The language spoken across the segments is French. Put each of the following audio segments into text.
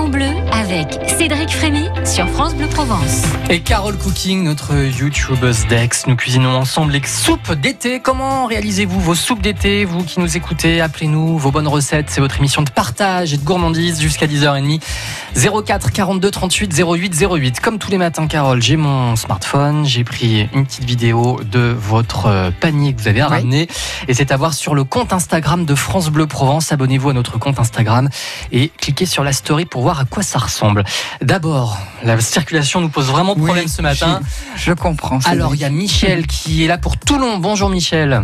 bleu avec Cédric Frémy sur France Bleu Provence. Et Carole Cooking, notre YouTubeuse Dex, nous cuisinons ensemble les soupes d'été. Comment réalisez-vous vos soupes d'été Vous qui nous écoutez, appelez-nous vos bonnes recettes. C'est votre émission de partage et de gourmandise jusqu'à 10h30. 04 42 38 08 08. Comme tous les matins, Carole, j'ai mon smartphone. J'ai pris une petite vidéo de votre euh, panier que vous avez ramené. Et c'est à voir sur le compte Instagram de France Bleu Provence. Abonnez-vous à notre compte Instagram et cliquez sur la story pour voir à quoi ça ressemble. D'abord, la circulation nous pose vraiment problème ce matin. Je, je comprends. Alors, il y a Michel qui est là pour Toulon. Bonjour Michel.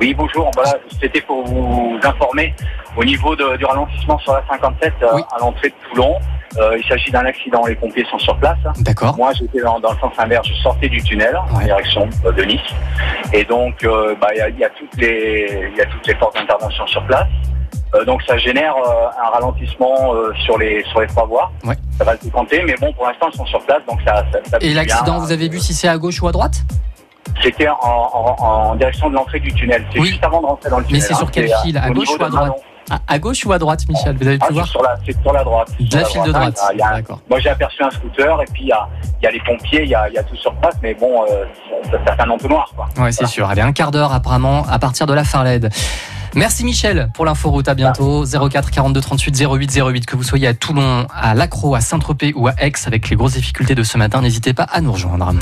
Oui, bonjour. Voilà, C'était pour vous informer au niveau de, du ralentissement sur la 57 euh, Oui. à l'entrée de Toulon. Euh, il s'agit d'un accident. Les pompiers sont sur place. D'accord. Moi, j'étais dans, dans le sens inverse. Je sortais du tunnel en direction de Nice. Et donc, euh, bah, il y, a, il y a toutes les, il y a toutes les forces d'intervention sur place. Euh, donc, ça génère euh, un ralentissement euh, sur les sur les trois voies. Ouais. Ça va se décompter, mais bon, pour l'instant, ils sont sur place, donc ça. ça, ça Et l'accident, vous avez vu si c'est à gauche ou à droite? C'était en, en, en direction de l'entrée du tunnel. C'est Oui. juste avant de rentrer dans le tunnel. Mais c'est hein. sur quel C'est, euh, fil À au gauche ou à droite Manon. à, gauche ou à droite, Michel Vous avez pu Ah, c'est voir? sur la, c'est sur la droite. De sur la file de droite. Il y a- D'accord. moi, j'ai aperçu un scooter et puis il y a, il y a les pompiers, il y a, il y a tout sur place, mais bon, ça, fait un entonnoir, quoi. Ouais, c'est sûr. Allez, un quart d'heure apparemment à partir de la Farled. Merci Michel pour l'inforoute. À bientôt. 04 42 38 08 08. Que vous soyez à Toulon, à Lacro, à Saint-Tropez ou à Aix avec les grosses difficultés de ce matin, n'hésitez pas à nous rejoindre.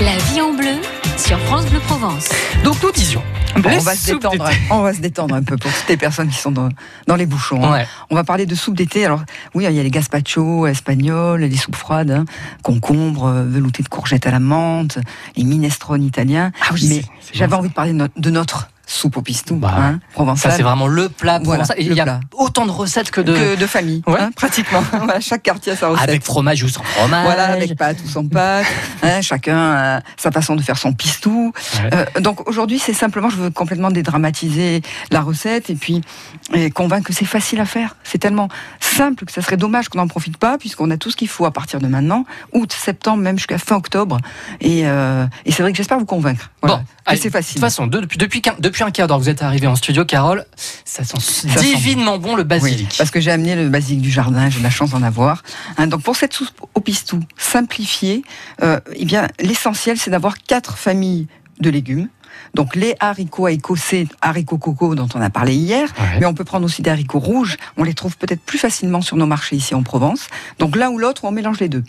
La vie en bleu sur France Bleu Provence. Donc nous disions. Bon, on va se détendre. d'été. On va se détendre un peu pour toutes les personnes qui sont dans, dans les bouchons. hein. On va parler de soupe d'été. Alors oui, il y a les gazpacho espagnols, les soupes froides, hein, concombres, euh, veloutés de courgettes à la menthe, les minestrone italiens. Ah oui, Mais j'avais envie de parler de notre, de notre soupe au pistou, Bah, hein, Ça, c'est vraiment le plat Voilà, provençal. Il y a plat. autant de recettes que de. que de famille, Ouais. hein, pratiquement. Voilà, chaque quartier a sa recette. Avec fromage ou sans fromage. Voilà, avec pâte ou sans pâte. hein, chacun a sa façon de faire son pistou. Ouais. Euh, donc aujourd'hui, c'est simplement, je veux complètement dédramatiser la recette et puis et convaincre que c'est facile à faire. C'est tellement simple que ça serait dommage qu'on n'en profite pas, puisqu'on a tout ce qu'il faut à partir de maintenant, août, septembre, même jusqu'à fin octobre. Et, euh, et c'est vrai que j'espère vous convaincre. Voilà. Bon, c'est De facile. toute façon, de- depuis, depuis, qu'un- depuis un quart d'heure, vous êtes arrivé en studio, Carole. Ça sent divinement bon le Oui, basilic. parce que j'ai amené le basilic du jardin, j'ai de la chance d'en avoir. Hein, donc pour cette soupe au pistou simplifiée, euh, eh bien l'essentiel c'est d'avoir quatre familles de légumes. Donc les haricots écossais, haricots coco dont on a parlé hier, Ouais. mais on peut prendre aussi des haricots rouges. On les trouve peut-être plus facilement sur nos marchés ici en Provence. Donc l'un ou l'autre, on mélange les deux.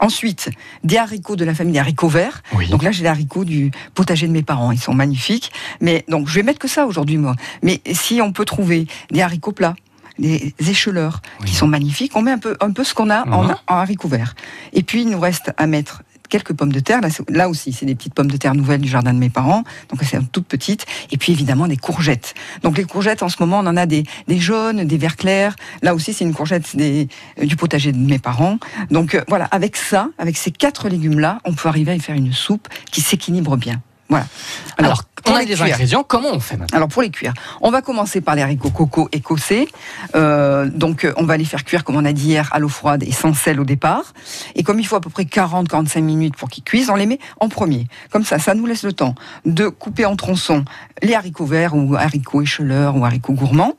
Ensuite, des haricots de la famille des haricots verts. Oui. Donc là, j'ai les haricots du potager de mes parents. Ils sont magnifiques. Mais donc, je vais mettre que ça aujourd'hui, moi. Mais si on peut trouver des haricots plats, des écheleurs Oui. qui sont magnifiques, on met un peu, un peu ce qu'on a en, Mhm. en haricots verts. Et puis, il nous reste à mettre quelques pommes de terre. Là, là aussi, c'est des petites pommes de terre nouvelles du jardin de mes parents. Donc, c'est toutes petites. Et puis, évidemment, des courgettes. Donc, les courgettes, en ce moment, on en a des, des jaunes, des verts clairs. Là aussi, c'est une courgette euh, du potager de mes parents. Donc, euh, voilà, avec ça, avec ces quatre légumes-là, on peut arriver à y faire une soupe qui s'équilibre bien. Voilà. Alors, on a les des cuire. ingrédients. Comment on fait maintenant Alors pour les cuire, on va commencer par les haricots coco écossais. Euh, donc euh, on va les faire cuire comme on a dit hier à l'eau froide et sans sel au départ. Et comme il faut à peu près 40-45 minutes pour qu'ils cuisent, on les met en premier. Comme ça, ça nous laisse le temps de couper en tronçons les haricots verts ou haricots écheleurs ou haricots gourmands.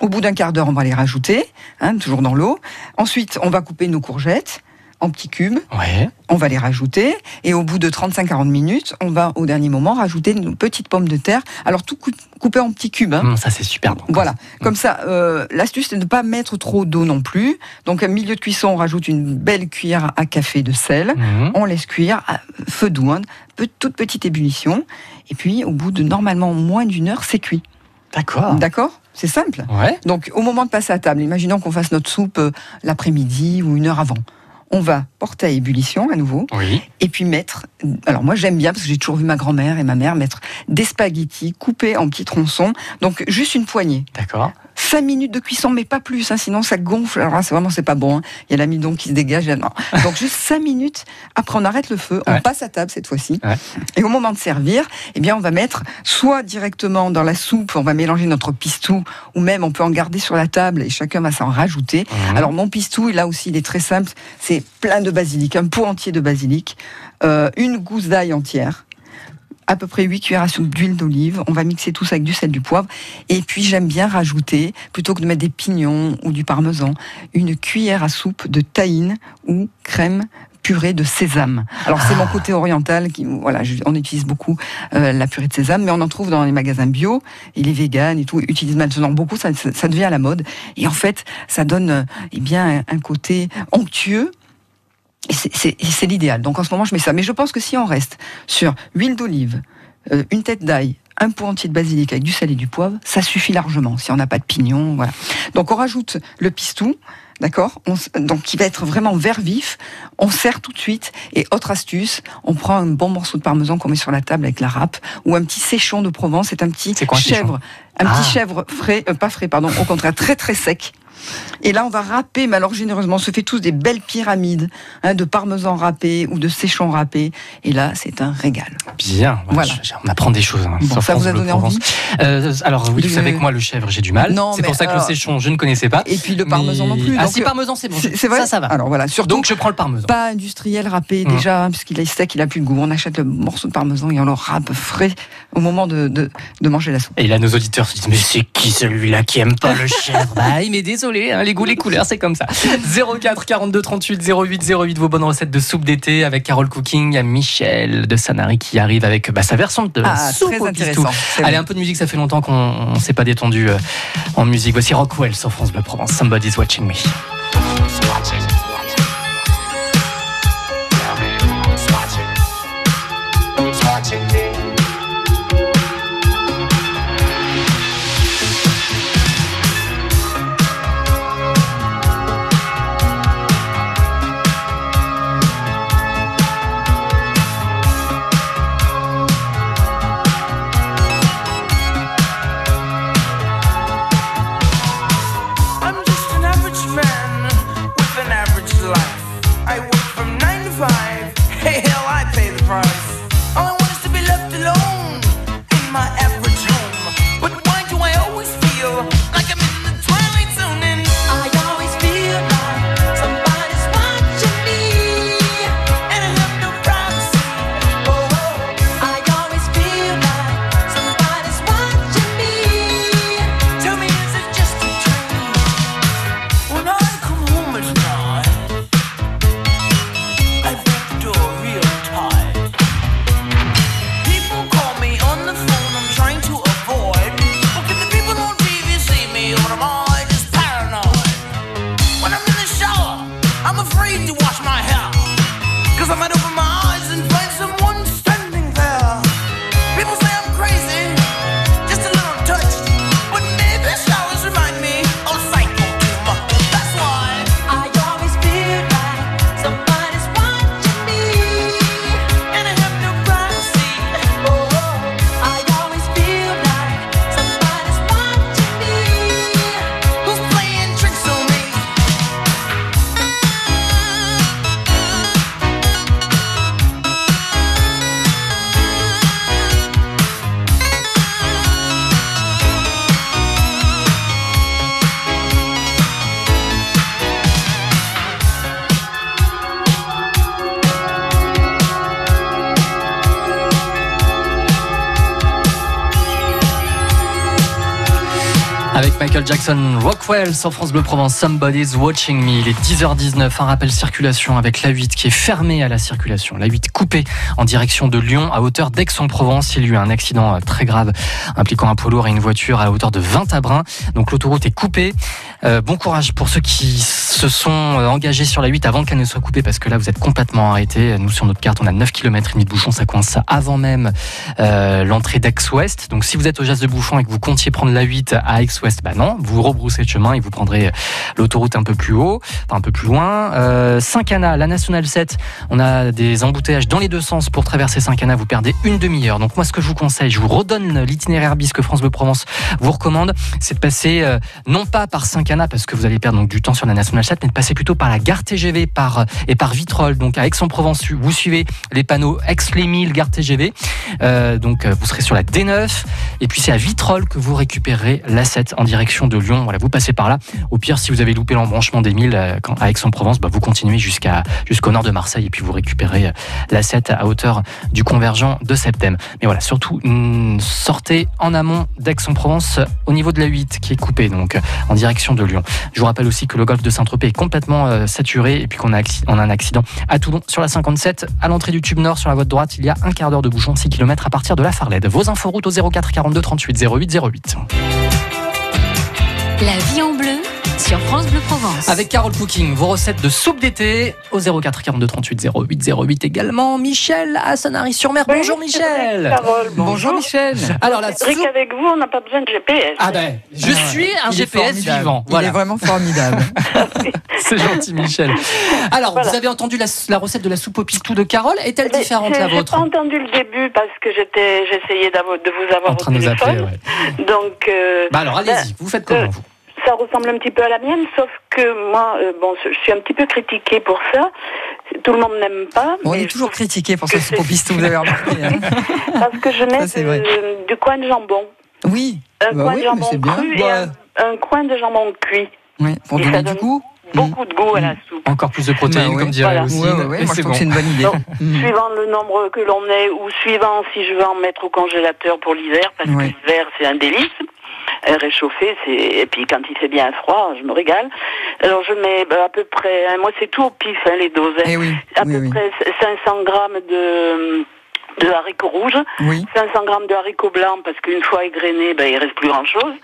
Au bout d'un quart d'heure, on va les rajouter, hein, toujours dans l'eau. Ensuite, on va couper nos courgettes en petits cubes Ouais. on va les rajouter et au bout de 35-40 minutes, on va au dernier moment rajouter une petite pomme de terre. Alors tout cou- coupé en petits cubes. hein. Hum, ça, c'est super bon. Voilà, comme ça, euh, l'astuce c'est de ne pas mettre trop d'eau non plus. Donc, à milieu de cuisson, on rajoute une belle cuillère à café de sel. Mhm. On laisse cuire à feu doux, hein, toute petite ébullition. Et puis, au bout de normalement moins d'une heure, c'est cuit. D'accord. D'accord? C'est simple. Ouais. Donc, au moment de passer à table, imaginons qu'on fasse notre soupe euh, l'après-midi ou une heure avant. On va porter à ébullition à nouveau Oui. et puis mettre. Alors moi j'aime bien parce que j'ai toujours vu ma grand-mère et ma mère mettre des spaghettis coupés en petits tronçons, donc juste une poignée. D'accord. 5 minutes de cuisson, mais pas plus, hein, sinon ça gonfle. Alors là, c'est vraiment, c'est pas bon. hein. Il y a l'amidon qui se dégage. là, non. Donc juste 5 minutes. Après, on arrête le feu, on Ouais. passe à table cette fois-ci. Ouais. Et au moment de servir, eh bien, on va mettre soit directement dans la soupe, on va mélanger notre pistou, ou même on peut en garder sur la table et chacun va s'en rajouter. Alors mon pistou, là aussi, il est très simple. C'est plein de basilic, un pot entier de basilic, euh, une gousse d'ail entière, à peu près 8 cuillères à soupe d'huile d'olive. On va mixer tout ça avec du sel, du poivre. Et puis j'aime bien rajouter, plutôt que de mettre des pignons ou du parmesan, une cuillère à soupe de tahine ou crème purée de sésame. Alors c'est mon Ah. côté oriental qui voilà, je- on utilise beaucoup euh, la purée de sésame, mais on en trouve dans les magasins bio et les véganes et tout utilisent maintenant beaucoup. Ça, ça, ça devient à la mode et en fait ça donne euh, eh bien un, un côté onctueux. Et c'est- l'idéal. Donc en ce moment je mets ça, mais je pense que si on reste sur huile d'olive, euh, une tête d'ail, un pot entier de basilic avec du sel et du poivre, ça suffit largement. Si on n'a pas de pignon, voilà. Donc on rajoute le pistou, d'accord? Donc qui va être vraiment vert vif. On sert tout de suite. Et autre astuce, on prend un bon morceau de parmesan qu'on met sur la table avec la râpe ou un petit séchon de Provence. C'est un petit quoi chèvre, un Ah. petit chèvre frais, euh, pas frais, pardon, au contraire très très sec. Et là, on va râper, mais alors généreusement, on se fait tous des belles pyramides hein, de parmesan râpé ou de séchon râpé. Et là, c'est un régal. Bien, Voilà. je- je- on apprend des choses. hein, Bon, ça vous a donné envie Euh, Alors oui, vous savez que moi le chèvre j'ai du mal. C'est pour ça que alors- le séchon je ne connaissais pas. Et puis le parmesan Mais- non plus. Ah donc, si euh, parmesan c'est bon. c'est vrai. Ça ça va. Alors voilà, surtout Donc je prends le parmesan. pas industriel râpé Mm. déjà, hein, puisqu'il est sec, il a plus de goût. On achète le morceau de parmesan et on le râpe frais au moment de, de, de manger la soupe. Et là, nos auditeurs se disent Mais c'est qui celui-là qui aime pas le chèvre? Bah, mais désolé, hein, les goûts, les couleurs, c'est comme ça. 04 42 38 08 08, vos bonnes recettes de soupe d'été avec Carole Cooking. Il y a Michel de Sanary qui arrive avec bah, sa version de Ah, soupe très au pistou. intéressant. Allez, un peu de musique, ça fait longtemps qu'on ne s'est pas détendu euh, en musique. Voici Rockwell sur France Bleu Provence. Somebody's watching me. Jackson, Rockwell sur France Bleu Provence, Somebody's Watching Me. Il est 10h19, un rappel circulation avec la 8 qui est fermée à la circulation. La 8 coupée en direction de Lyon à hauteur d'Aix-en-Provence. Il y a eu un accident euh, très grave impliquant un poids lourd et une voiture à hauteur de 20 à Brun. Donc l'autoroute est coupée. Euh, bon courage pour ceux qui se sont euh, engagés sur la 8 avant qu'elle ne soit coupée parce que là vous êtes complètement arrêtés. Nous sur notre carte on a 9 km et demi de bouchon, ça coince avant même euh, l'entrée d'Aix-Ouest. Donc si vous êtes au Jas de Bouchon et que vous comptiez prendre la 8 à Aix-Ouest, bah non, vous rebroussez le chemin et vous prendrez l'autoroute un peu plus haut, enfin un peu plus loin. Euh, Saint-Cana, la Nationale 7, on a des embouteillages dans les deux sens pour traverser Saint-Cana, vous perdez une demi-heure. Donc moi ce que je vous conseille, je vous redonne l'itinéraire bis que France Bleu Provence vous recommande, c'est de passer euh, non pas par Saint-Cana, Parce que vous allez perdre donc du temps sur la National 7, mais de passer plutôt par la gare TGV par, et par Vitrolles, donc à Aix-en-Provence. Vous suivez les panneaux Aix-les-Milles, gare TGV. Euh, donc euh, vous serez sur la D9. Et puis c'est à Vitrolles que vous récupérerez la 7 en direction de Lyon. Voilà, vous passez par là. Au pire, si vous avez loupé l'embranchement des Milles euh, à Aix-en-Provence, bah, vous continuez jusqu'à jusqu'au nord de Marseille et puis vous récupérez la 7 à hauteur du convergent de Septem. Mais voilà, surtout mm, sortez en amont d'Aix-en-Provence au niveau de la 8 qui est coupée donc en direction de Lyon. Je vous rappelle aussi que le golfe de Saint-Tropez est complètement euh, saturé et puis qu'on a, un accident à Toulon sur la 57 à l'entrée du tube nord sur la voie de droite. Il y a un quart d'heure de bouchon, 6 km à partir de la Farlède. Vos infos routes au 04 42 38 08 08. La vie en sur France Bleu Provence. Avec Carole Cooking, vos recettes de soupe d'été au 04 42 38 08 08 également. Michel à Sanary-sur-Mer. Oui, Bonjour Michel. vrai, Carole, Bonjour Michel. Alors la soupe. avec vous, on n'a pas besoin de GPS. Ah ben, je suis un Il GPS vivant. Il Voilà. est vraiment formidable. C'est gentil, Michel. Alors, Voilà. vous avez entendu la, la recette de la soupe au pistou de Carole? Est-elle Mais différente j'ai- la J'ai vôtre? pas entendu le début parce que j'étais, j'essayais de vous avoir En au train de nous téléphone. appeler. ouais. Donc, euh, Bah alors, allez-y. Vous faites comment vous? Ça ressemble un petit peu à la mienne, sauf que moi, euh, bon, je suis un petit peu critiquée pour ça. Tout le monde n'aime pas. On mais est toujours critiqué pour que ce pistou, vous avez remarqué. hein. Parce que je mets Ça, c'est vrai. de- du coin de jambon. Oui, Un Bah coin oui, de jambon bien. cru et Ouais. un, un coin de jambon cuit. ouais, pour Et donner du goût. Beaucoup de goût à la soupe. Encore plus de protéines, Bah ouais. comme dirait Voilà. Lucine. Ouais, ouais, c'est trouve bon. que c'est une bonne idée. Donc, Mm. Suivant le nombre que l'on est ou suivant si je veux en mettre au congélateur pour l'hiver, parce Ouais. que l'hiver c'est un délice. Euh, Réchauffer, c'est et puis quand il fait bien froid, je me régale. Alors je mets bah, à peu près, hein, moi c'est tout au pif hein, les doses. hein. Eh oui, à oui, peu oui. près 500 grammes de de haricots rouges, Oui, 500 grammes de haricots blancs parce qu'une fois égrenés, ben il reste plus grand chose.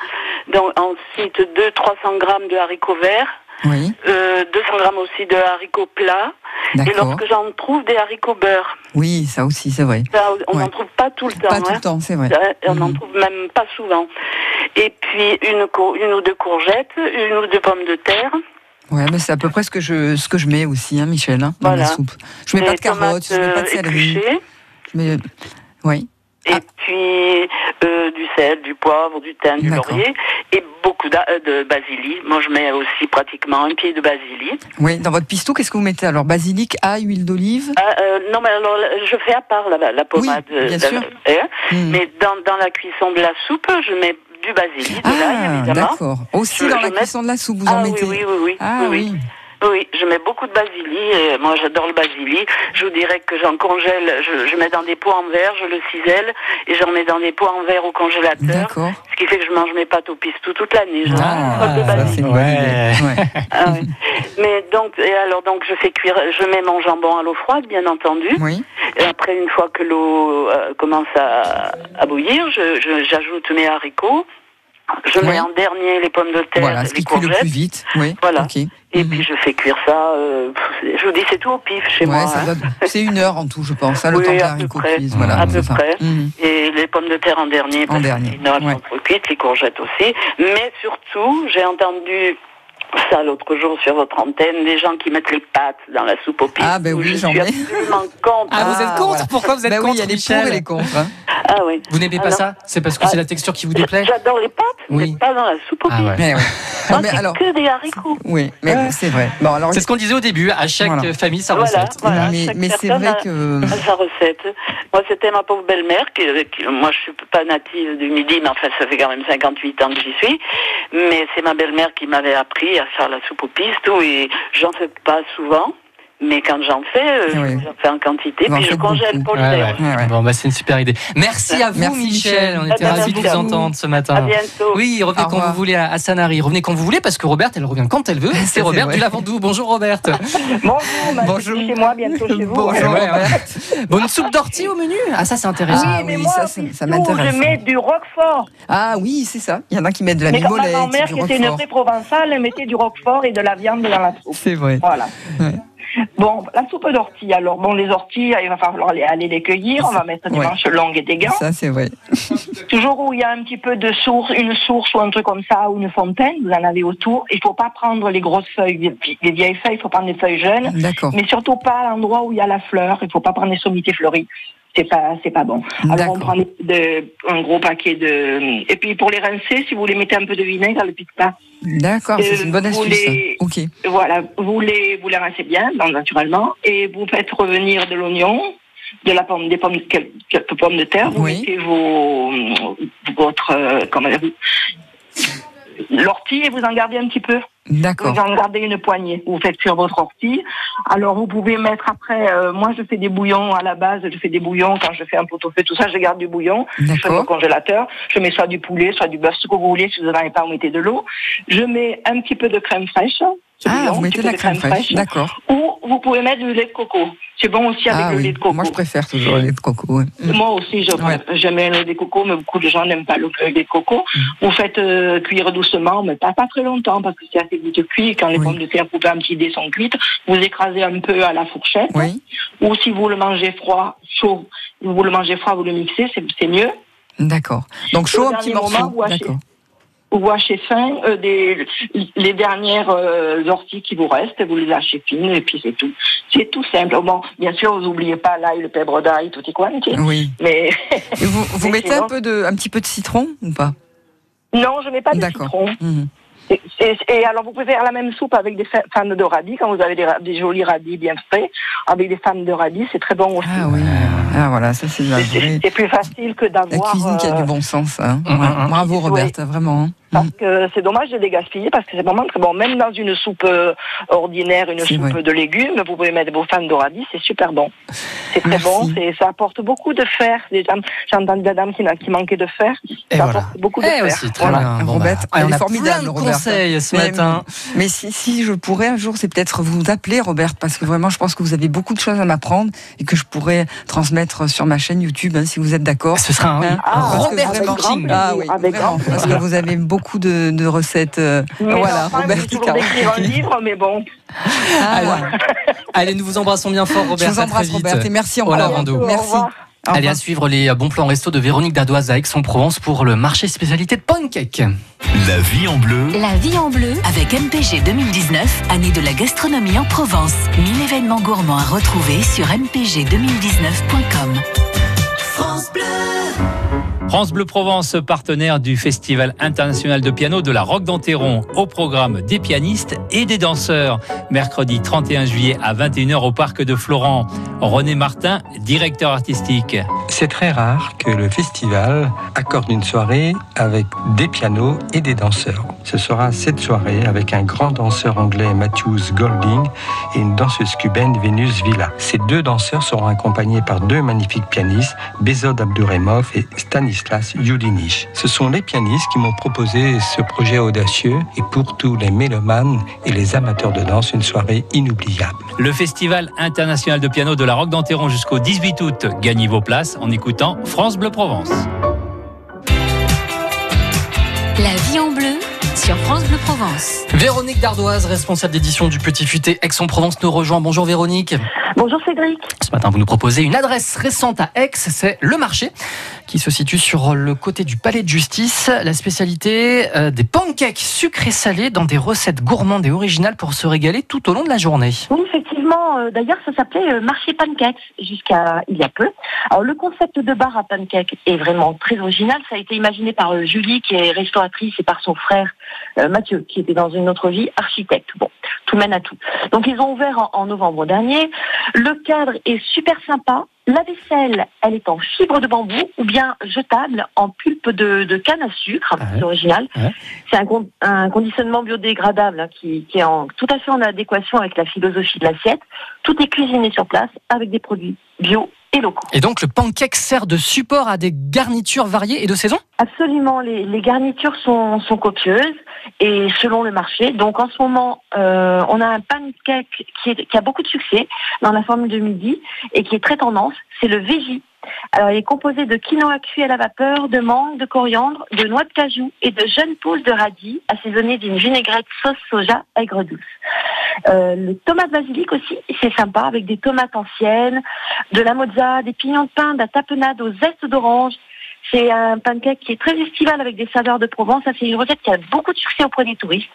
Donc ensuite 200-300 grammes de haricots verts, oui, euh, 200 grammes aussi de haricots plats. Et lorsque j'en trouve des haricots beurre, Oui, ça aussi, c'est vrai. ça, on Ouais. n'en trouve pas tout le temps. Pas tout hein. le temps, c'est vrai. Ça, On n'en Mhm. trouve même pas souvent. Et puis une, une ou deux courgettes, une ou deux pommes de terre. Ouais, mais c'est à peu près ce que je, ce que je mets aussi, hein, Michel, hein, dans Voilà. la soupe. Je mets pas de carottes, je mets pas de euh, céleri. Je mets... Oui, Et Ah. puis euh, du sel, du poivre, du thym, du laurier et beaucoup euh, de basilic. Moi, je mets aussi pratiquement un pied de basilic. oui. Dans votre pistou, qu'est-ce que vous mettez alors? Basilic, ail, huile d'olive? Ah, euh, non, mais alors je fais à part la, la pommade. Oui, bien sûr. hein. Hmm. Mais dans, dans la cuisson de la soupe, je mets du basilic, de l'ail, Ah, évidemment. d'accord. Aussi Je- dans je la mets- cuisson de la soupe, vous Ah en oui, mettez oui, oui, oui. Ah oui, oui. Oui. Oui, je mets beaucoup de basilic. et moi, j'adore le basilic. Je vous dirais que j'en congèle. Je, je mets dans des pots en verre, je le cisèle et j'en mets dans des pots en verre au congélateur. D'accord. Ce qui fait que je mange mes pâtes au pistou toute l'année. Ah, bonne Ouais. Ouais. Ah ouais. Mais donc, et alors donc, je fais cuire. Je mets mon jambon à l'eau froide, bien entendu. Oui, Et après, une fois que l'eau euh, commence à, à bouillir, je- je- j'ajoute mes haricots. Je mets en dernier les pommes de terre, voilà, ce les qui cuit le courgettes. plus vite. Oui, Voilà. Et Mhm. puis je fais cuire ça. euh, je vous dis, c'est tout au pif chez Ouais, moi. hein. c'est une heure en tout, je pense, hein, le Oui, temps près. cuisent. Voilà, À peu ça. près. Mhm. Et les pommes de terre en dernier. parce dernier, Sinon, elles ouais. cuites, les courgettes aussi. Mais surtout, j'ai entendu ça l'autre jour sur votre antenne, des gens qui mettent les pâtes dans la soupe au pif. Ah, ben oui, je j'en absolument contre. Ah, vous êtes contre voilà. Pourquoi vous êtes oui, contre il y a les pour et les contre. hein. Ah oui. Vous n'aimez pas Alors- ça? C'est parce que Ah. c'est la texture qui vous déplaît? J'adore les pâtes, Oui. mais pas dans la soupe au Ah pif. ouais. Mais oui. Moi, mais alors, que des haricots. oui, mais Ouais. c'est vrai. Bon, alors, C'est ce qu'on disait au début, à chaque Voilà. famille sa Voilà, recette. voilà. mais, c'est vrai a- que. à sa recette. Moi, c'était ma pauvre belle-mère, qui, qui- moi, je suis pas native du Midi, mais enfin, ça fait quand même 58 ans que j'y suis. Mais c'est ma belle-mère qui m'avait appris à faire la soupe aux pistes, et j'en fais pas souvent. Mais quand j'en fais, euh, Oui. j'en fais en quantité, puis je congèle beaucoup. pour le Ouais, faire. ouais. Ouais, ouais. Bon, bah, c'est une super idée. Merci à vous, Merci, Michel. Michel. On Ah était ravis de vous à entendre ce À matin. bientôt. Oui, revenez Au quand revoir. vous voulez à, à Sanary. Revenez quand vous voulez parce que Robert, elle revient quand elle veut. C'est Robert du Lavandou. Bonjour Robert. Bonjour, Bonjour. chez moi, bientôt chez vous. Bonjour. Ouais, ouais. Bon, une soupe d'ortie au menu? Ah, ça c'est intéressant. Ah oui, mais oui, moi, ça, ça- m'intéresse. Je mets du roquefort. Ah oui, c'est ça. Il y en a qui mettent de la mais comme ma mimolette, grand-mère, qui était une vraie provençale, elle mettait du roquefort et de la viande dans la soupe. C'est vrai. Voilà. Bon, la soupe d'ortie. Alors, bon, les orties, il va falloir aller, aller les cueillir. On va mettre des Ouais. manches longues et des gants. Ça, c'est vrai. Toujours où il y a un petit peu de source, une source ou un truc comme ça, ou une fontaine, vous en avez autour. Il faut pas prendre les grosses feuilles, les vieilles feuilles, il faut prendre les feuilles jeunes. D'accord. Mais surtout pas à l'endroit où il y a la fleur. Il faut pas prendre les sommités fleuries. C'est pas c'est pas bon. Alors on prend de- un gros paquet de et puis pour les rincer, si vous voulez mettez un peu de vinaigre, ça le pique pas. D'accord, c'est une bonne Euh, vous astuce. les- Ok. Voilà, vous les vous les rincez bien, donc, naturellement, et vous faites revenir de l'oignon, de la pomme, des pommes, quel- quelques pommes de terre. Vous Oui. mettez vos votre euh, comment dire, l'ortie et vous en gardez un petit peu. D'accord. Vous en gardez une poignée. Vous faites cuire votre ortie. Alors vous pouvez mettre après. euh, moi, je fais des bouillons à la base. Je fais des bouillons quand je fais un pot-au-feu, tout ça. Je garde du bouillon. Je fais au congélateur. Je mets soit du poulet, soit du bœuf, ce que vous voulez. Si vous n'en avez pas, vous mettez de l'eau. Je mets un petit peu de crème fraîche. Ah, vous mettez petit de la crème fraîche. D'accord. Ou vous pouvez mettre du lait de coco. C'est bon aussi avec Ah le oui. lait de coco. Moi, je préfère toujours le lait de coco. Mm. Moi aussi, Ouais. j'aime le lait de coco, mais beaucoup de gens n'aiment pas le lait de coco. Mm. Vous faites euh, cuire doucement, mais pas, pas très longtemps, parce que c'est assez vite cuit. Quand les Oui. pommes de terre coupées en petits dés sont cuites, vous écrasez un peu à la fourchette. Oui. Ou si vous le mangez froid, chaud, vous le mangez froid, vous le mixez, c'est mieux. D'accord. Donc chaud, Au un petit morceau. D'accord. Vous hachez fin euh, des, les dernières euh, orties qui vous restent, vous les hachez fines, et puis c'est tout. C'est tout simple. Bon, bien sûr, vous n'oubliez pas l'ail, le pèbre d'ail, tout est quanti. Oui. Mais vous, vous mettez un peu de, un petit peu de citron ou pas? Non, je mets pas de citron. Mhm. Et, et- et alors, vous pouvez faire la même soupe avec des fa- fans de radis, quand vous avez des, des jolis radis bien frais, avec des fans de radis, c'est très bon aussi. Ah oui. Ah voilà, ça c'est la C'est- vraie. c'est c'est plus facile que La d'avoir. cuisine qui a euh, du bon sens. Hein. Ouais. hum, hum. Bravo Roberta, vraiment. Parce que c'est dommage de les gaspiller parce que c'est vraiment très bon. Même dans une soupe euh, ordinaire, une soupe vrai. de légumes, vous pouvez mettre vos fans de radis, c'est super bon. C'est très Merci. bon, ça apporte beaucoup de fer. J'ai entendu des dames qui, manquaient de fer. Et ça voilà. apporte beaucoup de Eh fer. aussi, très Voilà. bien. Bon, Robert, bah, elle on est a formidable, plein de Roberta. conseils ce Mais- matin. Mais si, si je pourrais un jour, c'est peut-être vous appeler, Robert, parce que vraiment, je pense que vous avez beaucoup de choses à m'apprendre et que je pourrais transmettre sur ma chaîne YouTube, hein, si vous êtes d'accord. Ce sera un, Hein Ah, Robert vraiment-. Ah oui, Avec vraiment, parce que vous avez beaucoup de, de recettes. euh, voilà, enfants, Robert d'écrire un livre, mais bon. Ah, Allez, nous vous embrassons bien fort, Je Robert. vous à embrasse, très vite. Robert, et merci Au Merci. revoir. Au Allez, à suivre les bons plans resto de Véronique Dardoise à Aix-en-Provence pour le marché spécialité de pancake. La vie en bleu. La vie en bleu. Avec MPG 2019, année de la gastronomie en Provence. 1000 événements gourmands à retrouver sur mpg2019.com. France Bleu Provence, partenaire du Festival international de piano de la Roque d'Enterron, au programme des pianistes et des danseurs. Mercredi 31 juillet à 21h au parc de Florent. René Martin, directeur artistique. C'est très rare que le festival accorde une soirée avec des pianos et des danseurs. Ce sera cette soirée avec un grand danseur anglais Matthews Golding et une danseuse cubaine Vénus Villa. Ces deux danseurs seront accompagnés par deux magnifiques pianistes, Bezod Abduremov et Stanislas Yudinich. Ce sont les pianistes qui m'ont proposé ce projet audacieux et pour tous les mélomanes et les amateurs de danse, une soirée inoubliable. Le Festival international de piano de la Roque d'Enterron jusqu'au 18 août. Gagnez vos places en écoutant France Bleu Provence. La vie en bleu sur France Bleu Provence. Véronique Dardoise, responsable d'édition du Petit Futé Aix-en-Provence, nous rejoint. Bonjour Véronique. Bonjour Cédric. Ce matin, vous nous proposez une adresse récente à Aix, c'est le marché, qui se situe sur le côté du palais de justice. La spécialité euh, des pancakes sucrés salés dans des recettes gourmandes et originales pour se régaler tout au long de la journée. Oui, effectivement. euh, D'ailleurs, ça s'appelait euh, marché pancakes jusqu'à il y a peu. Alors, le concept de bar à pancakes est vraiment très original. Ça a été imaginé par euh, Julie, qui est restauratrice, et par son frère euh, Mathieu, qui était dans une autre vie architecte. Bon, tout mène à tout. Donc, ils ont ouvert en, en novembre dernier. Le cadre est super sympa. La vaisselle, elle est en fibre de bambou ou bien jetable en pulpe de, de canne à sucre. Ouais. C'est original. Ouais. C'est un, con- un conditionnement biodégradable hein, qui, qui est en, tout à fait en adéquation avec la philosophie de l'assiette. Tout est cuisiné sur place avec des produits bio et locaux. Et donc le pancake sert de support à des garnitures variées et de saison? Absolument, les, les garnitures sont, sont copieuses et selon le marché. Donc en ce moment, euh, on a un pancake qui, est- qui a beaucoup de succès dans la formule de midi et qui est très tendance, c'est le veggie. Alors il est composé de quinoa cuit à la vapeur, de mangue, de coriandre, de noix de cajou et de jeunes pousses de radis assaisonnées d'une vinaigrette sauce soja aigre douce. Euh, le tomate basilic aussi, c'est sympa avec des tomates anciennes, de la mozza, des pignons de pain, de la tapenade au zeste d'orange. C'est un pancake qui est très estival avec des saveurs de Provence. Ça, c'est une recette qui a beaucoup de succès auprès des touristes.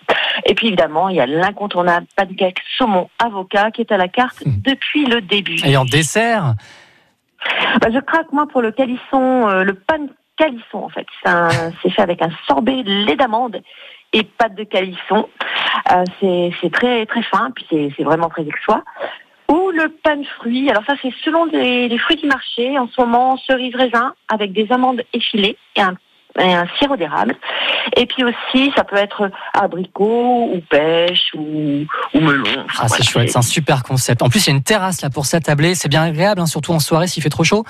Et puis évidemment, il y a l'incontournable pancake saumon avocat qui est à la carte Mhm. depuis le début. Et en dessert? Bah, je craque moi pour le calisson, euh, le pan calisson en fait. C'est fait avec un sorbet lait d'amande et pâte de calisson. Euh, c'est très très fin, puis c'est c'est vraiment très exois. Ou le pan fruit. Alors ça c'est selon les, les fruits du marché. En ce moment cerise raisin avec des amandes effilées et un, et un sirop d'érable. Et puis aussi ça peut être abricot ou pêche ou, ou melon. Enfin, Ah, c'est voilà, chouette, c'est un super concept. En plus, il y a une terrasse là pour s'attabler. C'est bien agréable, hein, surtout en soirée s'il fait trop chaud.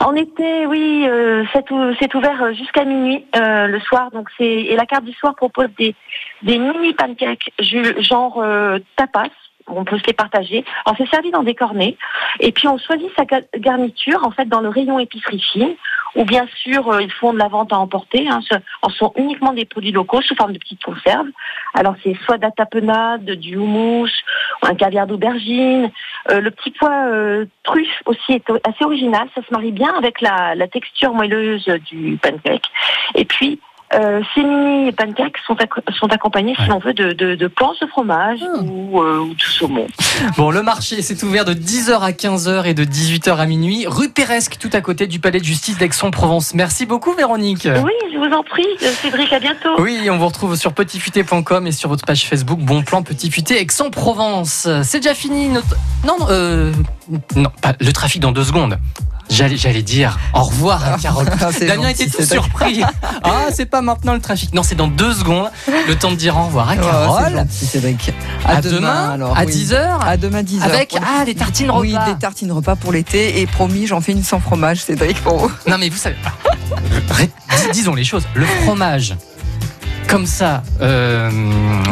En été, oui, euh, c'est ou- c'est ouvert jusqu'à minuit euh, le soir. Donc c'est et la carte du soir propose des mini pancakes genre euh, tapas. On peut se les partager. Alors c'est servi dans des cornets. Et puis on choisit sa ga- garniture en fait dans le rayon épicerie fine. Ou bien sûr euh, ils font de la vente à emporter. Hein, ce en sont uniquement des produits locaux sous forme de petites conserves. Alors c'est soit de la tapenade, du houmous, ou un caviar d'aubergine. Euh, le petit pois euh, truffe aussi est assez original. Ça se marie bien avec la, la texture moelleuse du pancake. Et puis, euh, ces mini pancakes sont, ac- sont accompagnés, si l'on veut, de, de, de planches de fromage ou, euh, ou de saumon. Bon, le marché c'est ouvert de 10h à 15h et de 18h à minuit, rue Péresque, tout à côté du palais de justice d'Aix-en-Provence. Merci beaucoup, Véronique. Oui, je vous en prie, euh, Cédric, à bientôt. Oui, on vous retrouve sur petitfuté.com et sur votre page Facebook Bon Plan Petit Futé Aix-en-Provence. C'est déjà fini notre... Non, non, euh, non, pas le trafic dans deux secondes. J'allais, dire au revoir à Carole. Ah, Damien était tout surpris. Ah, c'est pas maintenant le trafic. Non, c'est dans deux secondes. Le temps de dire au revoir à Oh, c'est Carole. gentil, Cédric. À demain, alors, à oui. 10h. À demain 10h. Avec ah, des tartines repas. Oui, des tartines repas pour l'été. Et promis, j'en fais une sans fromage, Cédric, pour vous. Non, mais vous savez. Dis- Disons les choses. Le fromage, comme ça, euh,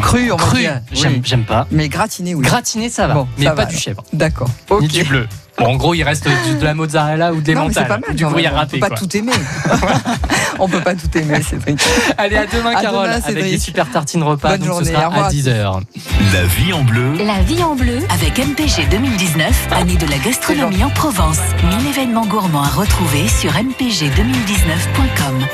Cru, on cru, j'aime, Oui. pas. Mais gratiné, oui. Gratiné, ça va, Bon, mais ça pas va, du chèvre, D'accord. ni Ok. du bleu. Bon, en gros, il reste de, la mozzarella ou des Non, mais c'est mentales, pas mal. du gruyère même. On peut pas quoi. tout aimer. on peut pas tout aimer, Cédric. Allez, à demain, À Carole, demain, avec des super tartines repas. Bonne donc journée, ce sera à à tous. 10h. La vie en bleu. La vie en bleu. Avec MPG 2019, année de la gastronomie en Provence. 1000 événements gourmands à retrouver sur mpg2019.com.